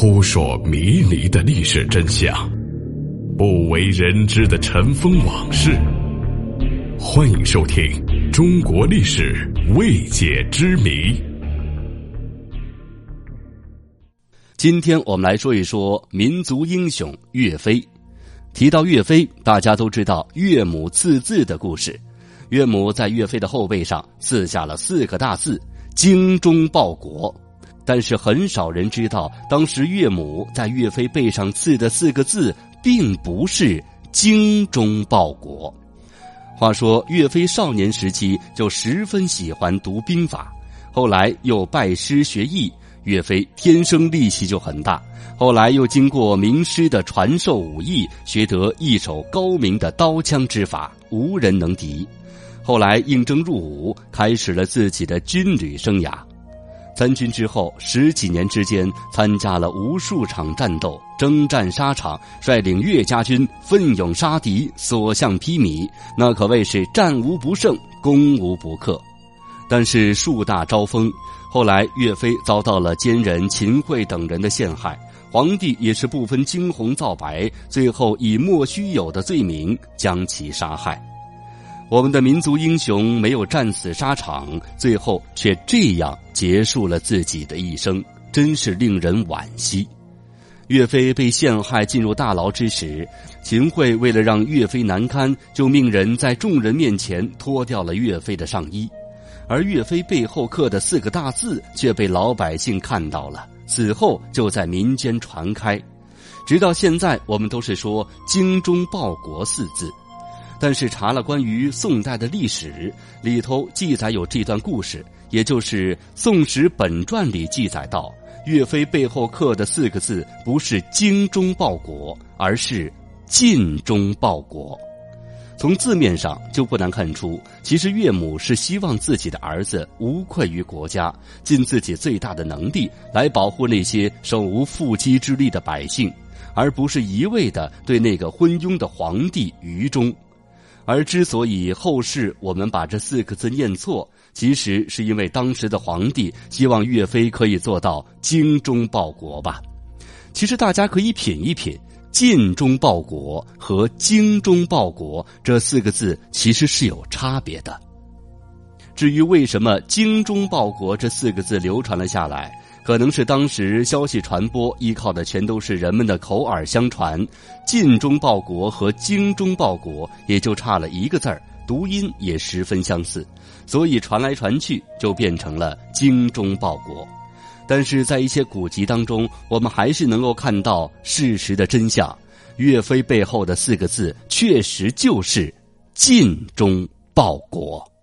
扑朔迷离的历史真相，不为人知的尘封往事。欢迎收听《中国历史未解之谜》。今天我们来说一说民族英雄岳飞。提到岳飞，大家都知道岳母刺字的故事。岳母在岳飞的后背上刺下了四个大字“精忠报国”。但是很少人知道，当时岳母在岳飞背上刺的四个字，并不是“精忠报国”。话说，岳飞少年时期就十分喜欢读兵法，后来又拜师学艺。岳飞天生力气就很大，后来又经过名师的传授武艺，学得一手高明的刀枪之法，无人能敌。后来应征入伍，开始了自己的军旅生涯。参军之后，十几年之间参加了无数场战斗，征战沙场，率领岳家军奋勇杀敌，所向披靡，那可谓是战无不胜，攻无不克。但是树大招风，后来岳飞遭到了奸人秦桧等人的陷害，皇帝也是不分青红皂白，最后以莫须有的罪名将其杀害。我们的民族英雄没有战死沙场，最后却这样结束了自己的一生，真是令人惋惜。岳飞被陷害进入大牢之时，秦桧为了让岳飞难堪，就命人在众人面前脱掉了岳飞的上衣，而岳飞背后刻的四个大字却被老百姓看到了，此后就在民间传开，直到现在，我们都是说“精忠报国”四字。但是查了关于宋代的历史，里头记载有这段故事，也就是《宋史本传》里记载到，岳飞背后刻的四个字不是“精忠报国”，而是“尽忠报国”。从字面上就不难看出，其实岳母是希望自己的儿子无愧于国家，尽自己最大的能力来保护那些手无缚鸡之力的百姓，而不是一味的对那个昏庸的皇帝愚忠。而之所以后世我们把这四个字念错，其实是因为当时的皇帝希望岳飞可以做到精忠报国吧。其实大家可以品一品，“尽忠报国”和“精忠报国”这四个字其实是有差别的。至于为什么“精忠报国”这四个字流传了下来？可能是当时消息传播依靠的全都是人们的口耳相传，“尽忠报国”和“精忠报国”也就差了一个字儿，读音也十分相似，所以传来传去就变成了“精忠报国”。但是在一些古籍当中，我们还是能够看到事实的真相：岳飞背后的四个字确实就是“尽忠报国”。